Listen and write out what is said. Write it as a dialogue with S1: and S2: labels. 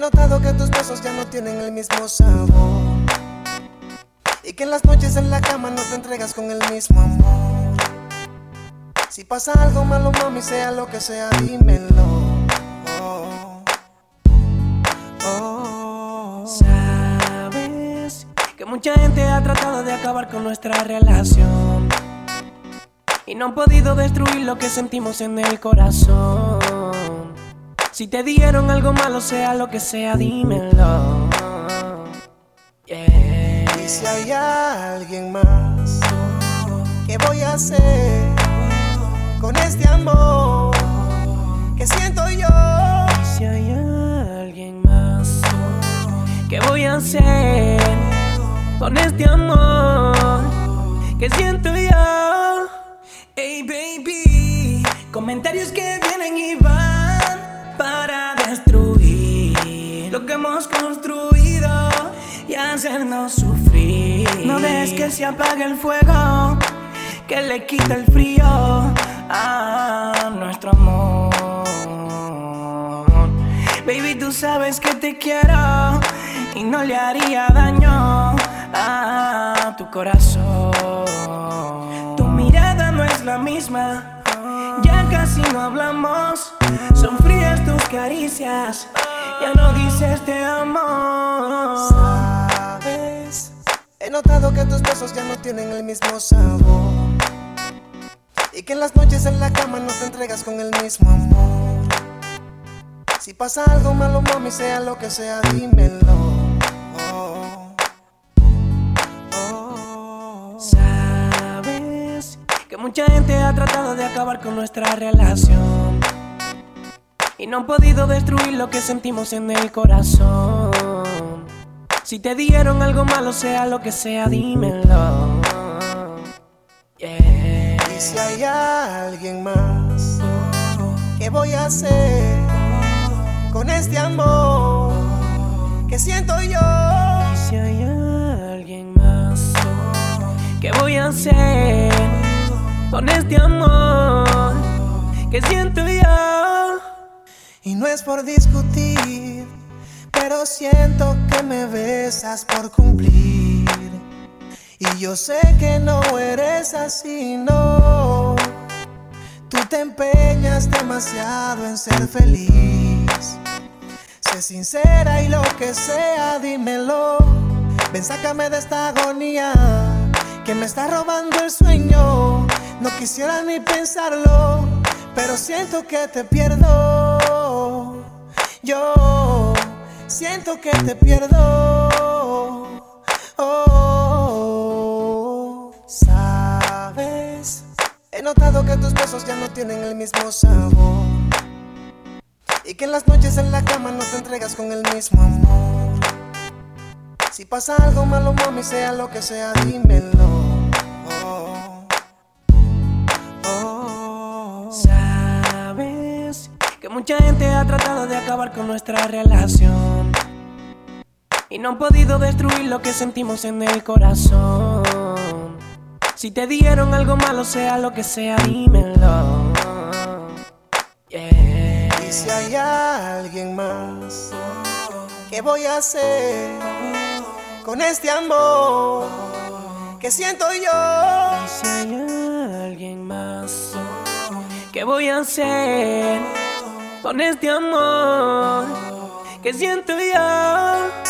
S1: notado que tus besos ya no tienen el mismo sabor. Y que en las noches en la cama no te entregas con el mismo amor. Si pasa algo malo, mami, sea lo que sea, dímelo. Oh,
S2: oh. Sabes que mucha gente ha tratado de acabar con nuestra relación. Y no han podido destruir lo que sentimos en el corazón. Si te dieron algo malo, sea lo que sea, dímelo.
S1: Y si hay alguien más, ¿qué voy a hacer con este amor que siento yo?
S2: Y si hay alguien más, ¿qué voy a hacer con este amor que siento yo? Hey baby, comentarios que que hemos construido y hacernos sufrir. No dejes que se apague el fuego, que le quita el frío a nuestro amor. Baby, tú sabes que te quiero y no le haría daño a tu corazón. Tu mirada no es la misma ya casi no hablamos, son frías tus caricias. Ya no dices te amo.
S1: Sabes, he notado que tus besos ya no tienen el mismo sabor. Y que en las noches en la cama no te entregas con el mismo amor. Si pasa algo malo, mami, sea lo que sea, dímelo.
S2: Mucha gente ha tratado de acabar con nuestra relación. No han podido destruir lo que sentimos en el corazón. Si te dieron algo malo, sea lo que sea, dímelo.
S1: Y si hay alguien más, ¿qué voy a hacer con este amor que siento yo?
S2: Y si hay alguien más, ¿qué voy a hacer? con este amor que siento yo.
S1: Y no es por discutir, pero siento que me besas por cumplir. Y yo sé que no eres así, no. Tú te empeñas demasiado en ser feliz. Sé sincera y lo que sea, dímelo. Ven, sácame de esta agonía que me está robando el sueño. No quisiera ni pensarlo, pero siento que te pierdo. Yo siento que te pierdo. Oh, sabes, he notado que tus besos ya no tienen el mismo sabor. Y que en las noches en la cama no te entregas con el mismo amor. Si pasa algo malo, mami, sea lo que sea, dímelo.
S2: Mucha gente ha tratado de acabar con nuestra relación. Y no han podido destruir lo que sentimos en el corazón. Si te dieron algo malo, sea lo que sea, dímelo.
S1: Y si hay alguien más, ¿qué voy a hacer con este amor que siento yo?
S2: Y si hay alguien más, ¿qué voy a hacer? Con este amor que siento yo.